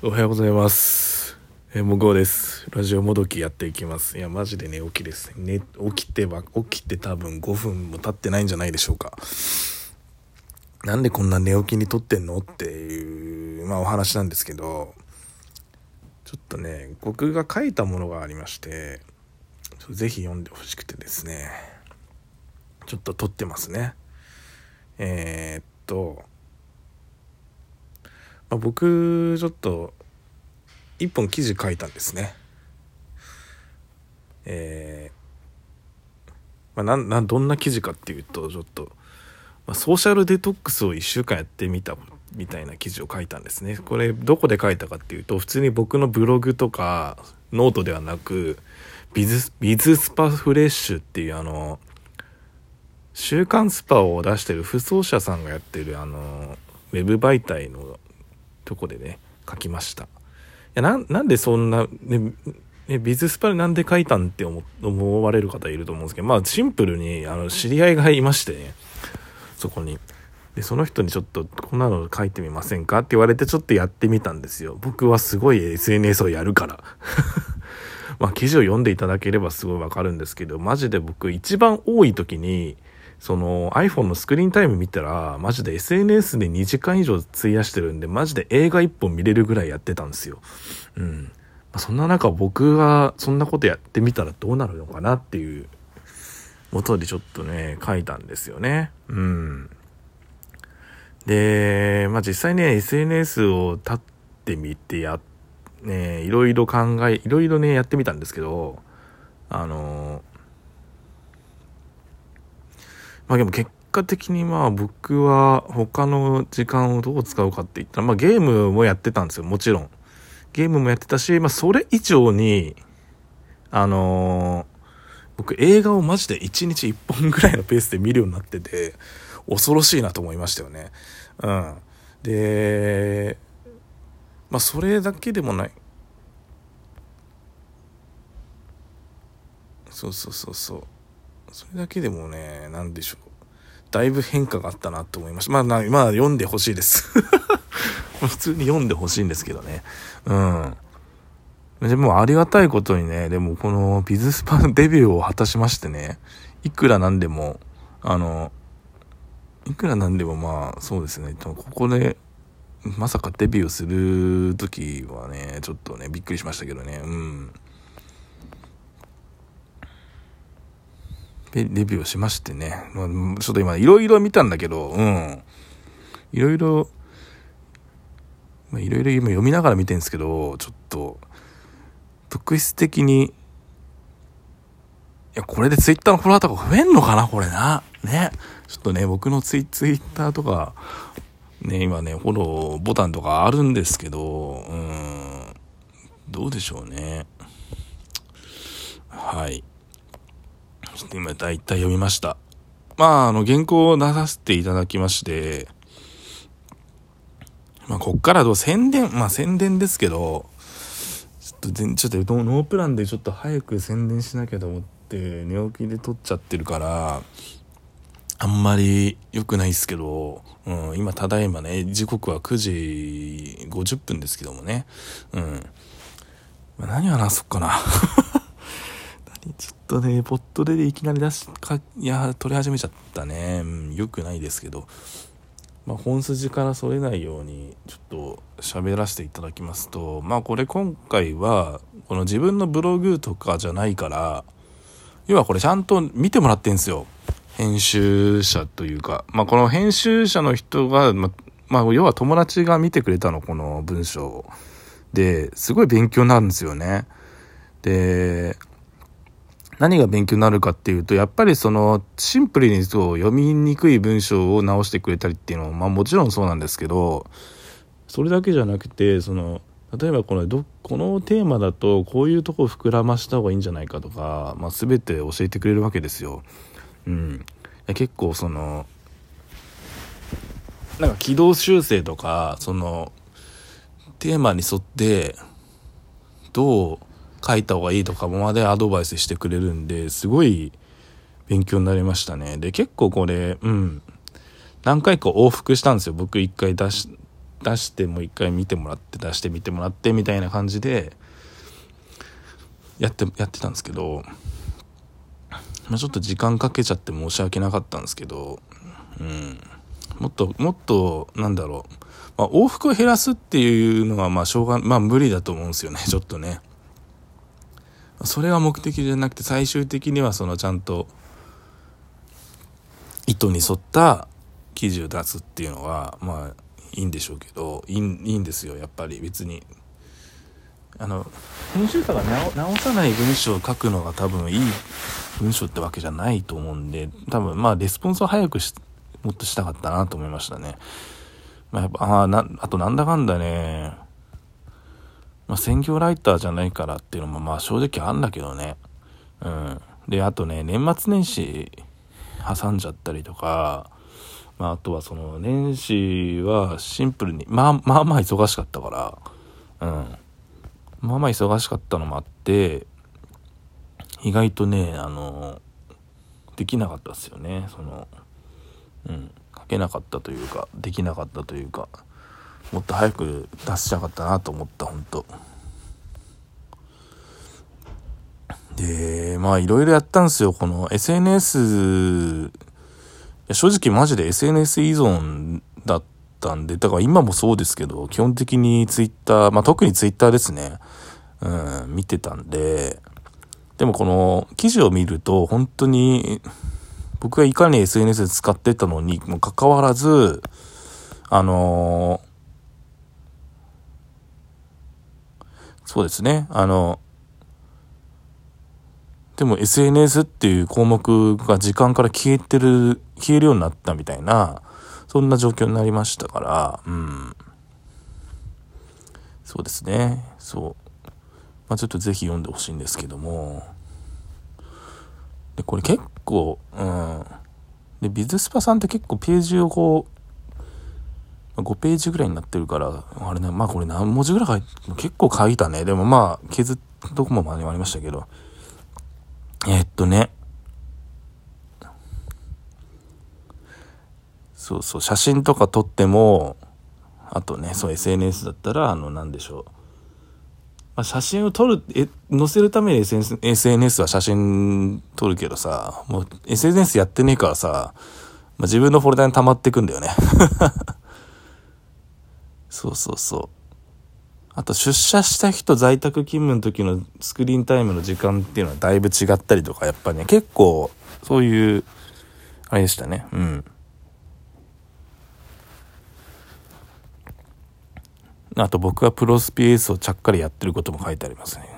おはようございます。えー、もうです。ラジオもどきやっていきます。いや、マジで寝起きです。ね、起きては、起きて多分5分も経ってないんじゃないでしょうか。なんでこんな寝起きに撮ってんのっていう、まあお話なんですけど、ちょっとね、僕が書いたものがありまして、ぜひ読んでほしくてですね、ちょっと撮ってますね。えー、っと、まあ、僕ちょっと一本記事書いたんですね。えーまあ、ななどんな記事かっていうとちょっと、まあ、ソーシャルデトックスを1週間やってみたみたいな記事を書いたんですね。これどこで書いたかっていうと普通に僕のブログとかノートではなくビズ bizSPAフレッシュっていうあの週刊 SPA を出してる扶桑社さんがやってるあのウェブ媒体のとこでね書きました。いやなんでそんなねねビズスパでなんで書いたんって思思われる方いると思うんですけどまあシンプルにあの知り合いがいましてねそこに。でその人にちょっとこんなの書いてみませんかって言われてちょっとやってみたんですよ。僕はすごい SNS をやるから。まあ記事を読んでいただければすごいわかるんですけどマジで僕一番多い時にその iPhone のスクリーンタイム見たら、マジで SNS で2時間以上費やしてるんで、マジで映画1本見れるぐらいやってたんですよ。うん。ま、そんな中僕がそんなことやってみたらどうなるのかなっていう元でちょっとね、書いたんですよね。うん。で、まあ実際ね、SNS を立ってみてや、ね、いろいろ考え、いろいろね、やってみたんですけど、あのまあでも結果的にまあ僕は他の時間をどう使うかって言ったら、まあゲームもやってたんですよ、もちろん。ゲームもやってたし、まあそれ以上に、あのー僕映画をマジで1日1本ぐらいのペースで見るようになってて、恐ろしいなと思いましたよね。うん。で、まあそれだけでもない。そうそうそうそう。それだけでもね、なんでしょう。だいぶ変化があったなと思いました。まあ、まあ、読んでほしいです。普通に読んでほしいんですけどね。うん。でもありがたいことにね、でもこのビズスパのデビューを果たしましてね、いくらなんでも、あの、いくらなんでもまあ、そうですね、ここで、まさかデビューする時はね、ちょっとね、びっくりしましたけどね、うん。デビューをしましてね。ま、ちょっと今、いろいろ見たんだけど、うん。いろいろ、まあ、いろいろ今読みながら見てるんですけど、ちょっと、特質的に、いや、これでツイッターのフォロワーとか増えんのかな？これな。ね。ちょっとね、僕のツイツイッターとか、ね、今ね、フォローボタンとかあるんですけど、うん、どうでしょうね。はい。ちょっと今大体読みました。まあ、あの、原稿を出させていただきまして、まあ、こっからどう宣伝、まあ宣伝ですけど、ちょっと全、ちょっとノープランでちょっと早く宣伝しなきゃと思って、寝起きで撮っちゃってるから、あんまり良くないですけど、うん、今ただいまね、時刻は9時50分ですけどもね、うん。まあ、何話そうかな。ちょっとね、ポットででいきなり出しか、いや、撮り始めちゃったね。うん、良くないですけど。まあ、本筋からそれないように、ちょっと喋らせていただきますと、まあ、これ今回は、この自分のブログとかじゃないから、要はこれちゃんと見てもらってんすよ。編集者というか。まあ、この編集者の人が、ま、あ、要は友達が見てくれたの、この文章で、すごい勉強になるんですよね。で、何が勉強になるかっていうと、やっぱりその、シンプルにそう、読みにくい文章を直してくれたりっていうのも、まあもちろんそうなんですけど、それだけじゃなくて、その、例えばこのど、このテーマだと、こういうとこ膨らました方がいいんじゃないかとか、まあ全て教えてくれるわけですよ。うん。結構その、なんか軌道修正とか、その、テーマに沿って、どう、書いた方がいいとかまでアドバイスしてくれるんですごい勉強になりましたね。で結構これうん。何回か往復したんですよ。僕一回出し出しても一回見てもらって出して見てもらってみたいな感じでやってやってたんですけど、まあ、ちょっと時間かけちゃって申し訳なかったんですけど、うん、もっともっとなんだろう、まあ、往復を減らすっていうのはまあしょうがまあ無理だと思うんですよね。ちょっとね。それが目的じゃなくて最終的にはそのちゃんと意図に沿った記事を出すっていうのはまあいいんでしょうけどいいんですよやっぱり別に。あの編集者が直さない文章を書くのが多分いい文章ってわけじゃないと思うんで多分まあレスポンスを早くしもっとしたかったなと思いましたね、まあ、やっぱあなあとなんだかんだねまあ、専業ライターじゃないからっていうのもまあ正直あんだけどね。うん。で、あとね、年末年始挟んじゃったりとか、まあ、あとはその年始はシンプルに、まあまあまあ忙しかったから、うん。まあまあ忙しかったのもあって、意外とね、あの、できなかったですよね。その、うん。書けなかったというか、できなかったというか、もっと早く出したかったなと思った、本当で、まあいろいろやったんですよ。この SNS 正直マジで SNS 依存だったんで、だから今もそうですけど、基本的に Twitter、まあ特に Twitter ですね。うん、見てたんで、でもこの記事を見ると、本当に、僕がいかに SNS で使ってたのにもかかわらず、あのそうですね、あの、でも SNS っていう項目が時間から消えてる、消えるようになったみたいな、そんな状況になりましたから、うん。そうですね。そう。まあちょっとぜひ読んでほしいんですけども。で、これ結構、うん。で、ビズスパさんって結構ページをこう、5ページぐらいになってるから、あれね、まあこれ何文字ぐらい書いて結構書いたね。でもまあ削ったとこもまでありましたけど、えー、っとね、そうそう、写真とか撮っても、あとね、そう SNS だったら、あの、なんでしょう。まあ、写真を撮る、え、載せるために SNS, SNS は写真撮るけどさ、もう SNS やってねえからさ、まあ、自分のフォルダに溜まってくんだよね。そうそうそう。あと出社した人在宅勤務の時のスクリーンタイムの時間っていうのはだいぶ違ったりとか、やっぱね、結構、そういう、あれでしたね。うん。あと僕はプロスピエースをちゃっかりやってることも書いてありますね。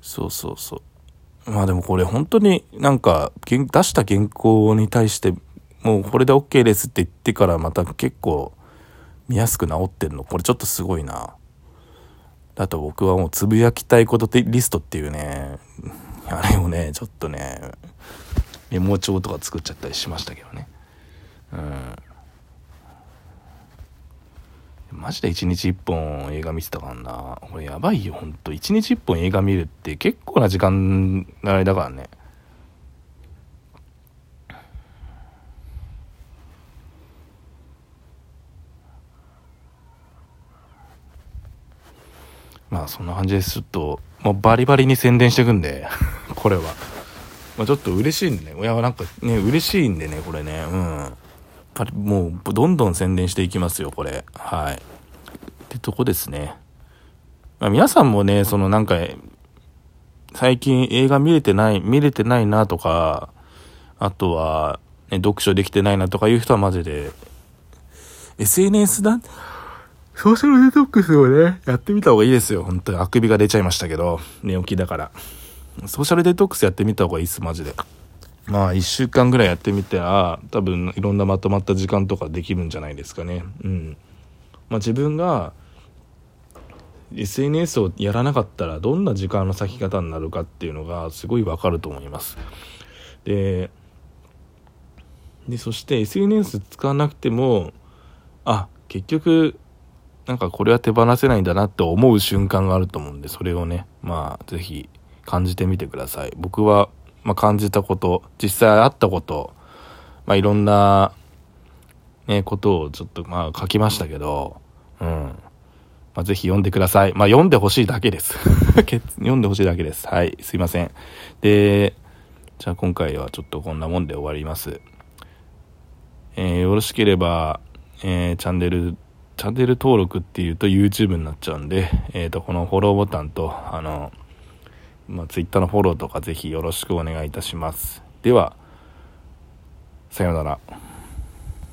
そうそうそう。まあでもこれ本当になんか出した原稿に対してもうこれで OK ですって言ってからまた結構見やすく治ってんの。これちょっとすごいな。あと僕はもうつぶやきたいことリストっていうねあれをねちょっとねメモ帳とか作っちゃったりしましたけどね。うん。マジで1日1本映画見てたからな。これやばいよほんと。1日1本映画見るって結構な時間の間からね。まあそんな感じです。ちょっと、もうバリバリに宣伝していくんで、これは。まあちょっと嬉しいんでね。いや、なんかね、嬉しいんでね、これね。うん。やっぱもう、どんどん宣伝していきますよ、これ。はい。ってとこですね。まあ皆さんもね、そのなんか、最近映画見れてない、見れてないなとか、あとは、ね、読書できてないなとかいう人はマジで、SNS だ、ソーシャルデトックスをね、やってみた方がいいですよ。本当にあくびが出ちゃいましたけど、寝起きだから。ソーシャルデトックスやってみた方がいいっす、マジで。まあ、一週間ぐらいやってみて、あ多分いろんなまとまった時間とかできるんじゃないですかね。うん。まあ自分が、SNS をやらなかったらどんな時間の割き方になるかっていうのがすごいわかると思います。で、で、そして SNS 使わなくても、あ、結局なんかこれは手放せないんだなって思う瞬間があると思うんで、それをね、まあ、ぜひ感じてみてください。僕は、まあ、感じたこと、実際あったこと、まあ、いろんな、ね、ことをちょっとまあ書きましたけど、うん。まあ、ぜひ読んでください。まあ、読んでほしいだけです。読んでほしいだけです。はい、すいません。で、じゃあ今回はちょっとこんなもんで終わります。えー、よろしければ、えー、チャンネル、チャンネル登録っていうと YouTube になっちゃうんで、えっ、ー、と、このフォローボタンと、あの、まあ、Twitter のフォローとかぜひよろしくお願いいたします。では、さようなら。